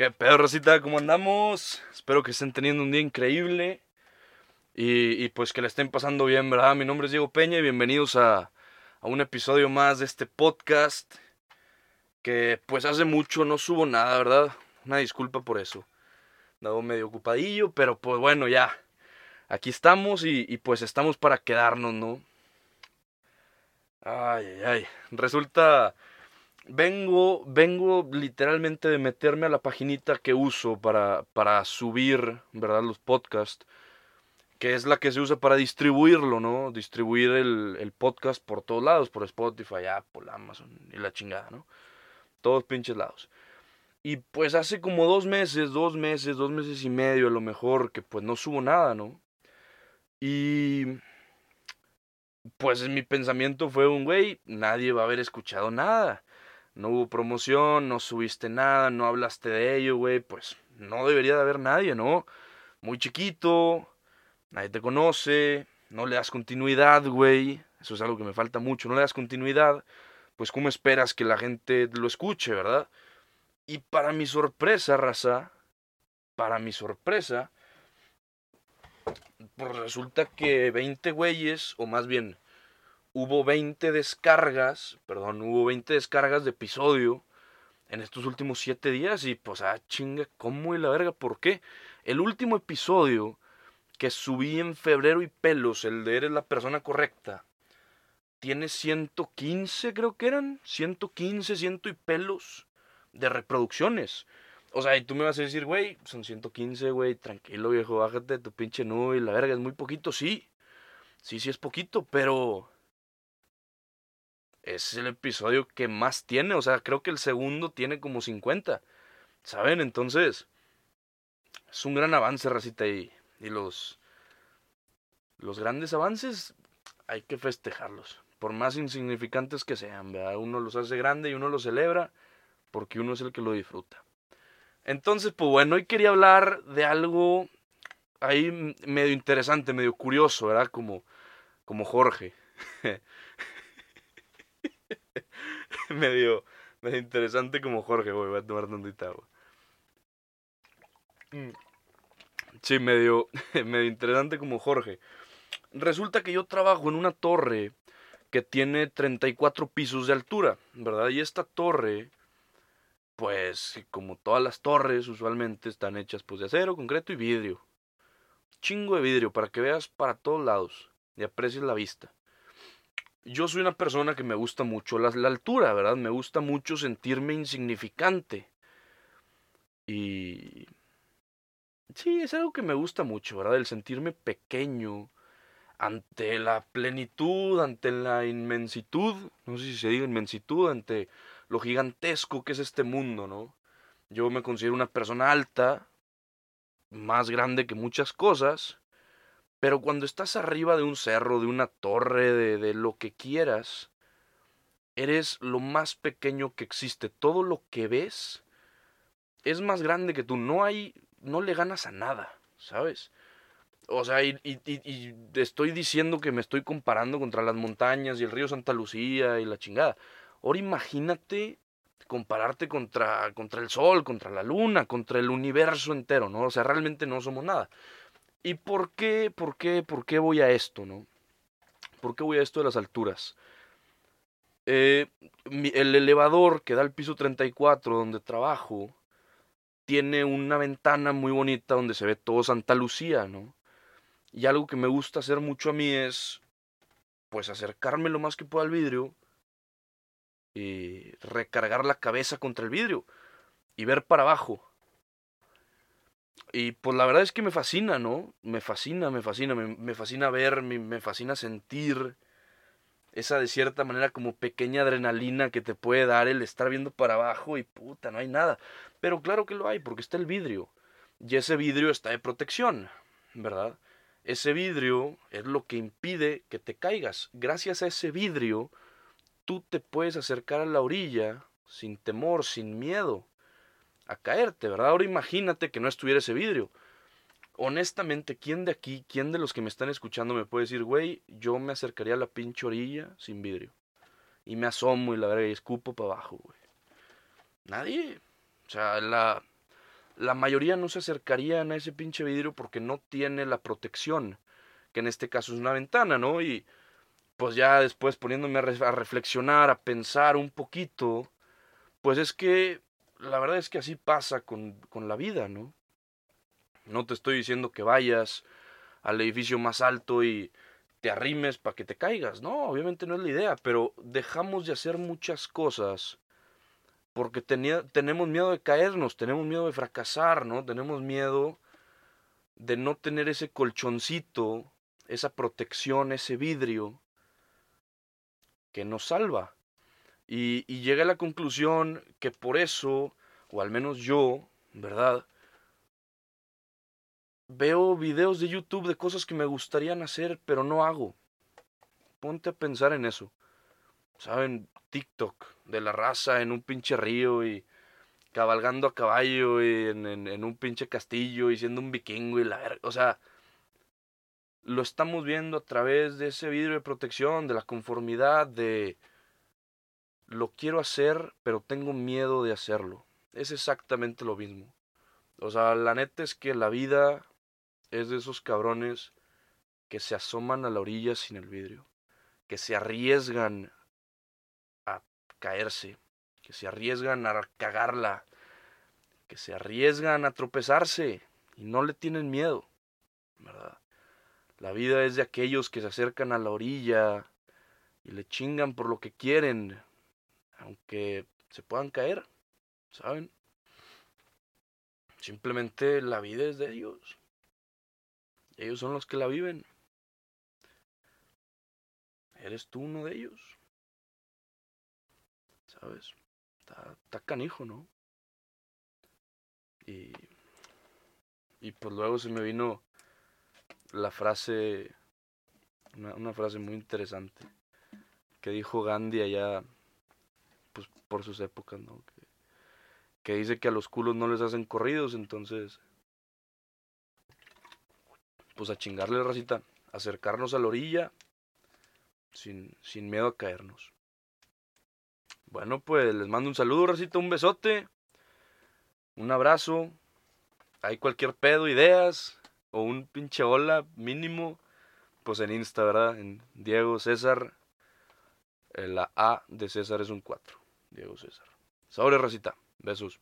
¿Qué pedo? ¿Cómo andamos? Espero que estén teniendo un día increíble y, pues que le estén pasando bien, ¿verdad? Mi nombre es Diego Peña y bienvenidos a, a un episodio más de este podcast que pues hace mucho no subo nada, ¿verdad? Una disculpa por eso. Dado medio ocupadillo, pero pues bueno, ya. Aquí estamos y, y pues estamos para quedarnos, ¿no? Ay, ay, ay. Resulta vengo, vengo literalmente de meterme a la paginita que uso para, para subir, ¿verdad? Los podcasts, que es la que se usa para distribuirlo, ¿no? Distribuir el, el podcast por todos lados, por Spotify, Apple, Amazon y la chingada, ¿no? Todos pinches lados. Y pues hace como dos meses, dos meses, dos meses y medio a lo mejor, que pues no subo nada, ¿no? Y pues mi pensamiento fue un güey, nadie va a haber escuchado nada no hubo promoción, no subiste nada, no hablaste de ello, güey, pues no debería de haber nadie, ¿no? Muy chiquito, nadie te conoce, no le das continuidad, güey, eso es algo que me falta mucho, no le das continuidad, pues ¿cómo esperas que la gente lo escuche, verdad? Y para mi sorpresa, raza, para mi sorpresa, pues resulta que 20 güeyes, o más bien hubo 20 descargas, perdón, hubo 20 descargas de episodio en estos últimos 7 días y pues, ah, chinga, ¿cómo y la verga? ¿Por qué? El último episodio que subí en febrero y pelos, el de Eres la persona correcta, tiene 115, creo que eran, 115, ciento y pelos de reproducciones. O sea, y tú me vas a decir, güey, son 115, güey, tranquilo viejo, bájate de tu pinche nube y la verga, es muy poquito, sí. Sí, sí es poquito, pero es el episodio que más tiene. O sea, creo que el segundo tiene como 50. ¿Saben? Entonces, es un gran avance, Racita. Y, y los, los grandes avances hay que festejarlos. Por más insignificantes que sean, ¿verdad? Uno los hace grande y uno los celebra porque uno es el que lo disfruta. Entonces, pues bueno, hoy quería hablar de algo ahí medio interesante, medio curioso, ¿verdad? Como, como Jorge. medio, medio interesante como Jorge, voy a tomar tantita agua. Mm. Sí, medio, medio interesante como Jorge. Resulta que yo trabajo en una torre que tiene 34 pisos de altura, ¿verdad? Y esta torre, pues, como todas las torres usualmente están hechas pues de acero, concreto y vidrio. Chingo de vidrio para que veas para todos lados y aprecies la vista yo soy una persona que me gusta mucho la, altura, ¿verdad? Me gusta mucho sentirme insignificante. Y... Sí, es algo que me gusta mucho, ¿verdad? El sentirme pequeño ante la plenitud, ante la inmensitud, no sé si se diga inmensitud, ante lo gigantesco que es este mundo, ¿no? Yo me considero una persona alta, más grande que muchas cosas, pero cuando estás arriba de un cerro, de una torre, de, de lo que quieras, eres lo más pequeño que existe. Todo lo que ves es más grande que tú. No hay, no le ganas a nada, ¿sabes? O sea, y, estoy diciendo que me estoy comparando contra las montañas y el río Santa Lucía y la chingada. Ahora imagínate compararte contra, contra el sol, contra la luna, contra el universo entero, ¿no? O sea, realmente no somos nada. ¿Y por qué, por qué, por qué voy a esto, no? ¿Por qué voy a esto de las alturas? Eh, el elevador que da al piso 34 donde trabajo tiene una ventana muy bonita donde se ve todo Santa Lucía, ¿no? Y algo que me gusta hacer mucho a mí es, pues, acercarme lo más que pueda al vidrio y recargar la cabeza contra el vidrio y ver para abajo y pues la verdad es que me fascina, ¿no? Me fascina, me fascina, me, fascina ver, me, me, fascina sentir esa de cierta manera como pequeña adrenalina que te puede dar el estar viendo para abajo y puta, no hay nada. Pero claro que lo hay, porque está el vidrio. Y ese vidrio está de protección, ¿verdad? Ese vidrio es lo que impide que te caigas. Gracias a ese vidrio, tú te puedes acercar a la orilla sin temor, sin miedo a caerte, ¿verdad? Ahora imagínate que no estuviera ese vidrio. Honestamente, ¿quién de aquí, quién de los que me están escuchando me puede decir, güey, yo me acercaría a la pinche orilla sin vidrio? Y me asomo y la verga y escupo para abajo, güey. Nadie. O sea, la, la mayoría no se acercarían a ese pinche vidrio porque no tiene la protección, que en este caso es una ventana, ¿no? Y pues ya después poniéndome a, a reflexionar, a pensar un poquito, pues es que la verdad es que así pasa con, con la vida, ¿no? No te estoy diciendo que vayas al edificio más alto y te arrimes para que te caigas. No, obviamente no es la idea, pero dejamos de hacer muchas cosas porque tenemos miedo de caernos, tenemos miedo de fracasar, ¿no? Tenemos miedo de no tener ese colchoncito, esa protección, ese vidrio que nos salva. Y, llegué a la conclusión que por eso, o al menos yo, ¿verdad? Veo videos de YouTube de cosas que me gustarían hacer, pero no hago. Ponte a pensar en eso. ¿Saben? TikTok de la raza en un pinche río y cabalgando a caballo y en, en, un pinche castillo y siendo un vikingo y la verga. O sea, lo estamos viendo a través de ese vidrio de protección, de la conformidad, de lo quiero hacer, pero tengo miedo de hacerlo. Es exactamente lo mismo. O sea, la neta es que la vida es de esos cabrones que se asoman a la orilla sin el vidrio, que se arriesgan a caerse, que se arriesgan a cagarla, que se arriesgan a tropezarse y no le tienen miedo, ¿verdad? La vida es de aquellos que se acercan a la orilla y le chingan por lo que quieren, aunque se puedan caer, ¿saben? Simplemente la vida es de ellos. Ellos son los que la viven. Eres tú uno de ellos. ¿Sabes? Está, canijo, ¿no? Y, y pues luego se me vino la frase, una, frase muy interesante que dijo Gandhi allá, por sus épocas, ¿no? Que, dice que a los culos no les hacen corridos, entonces pues a chingarle racita, acercarnos a la orilla sin, sin miedo a caernos. Bueno, pues les mando un saludo, racita, un besote, un abrazo. Hay cualquier pedo, ideas o un pinche hola mínimo, pues en Insta, ¿verdad? En Diego César. La A de César es un 4. Diego César. Sobre, racita. Besos.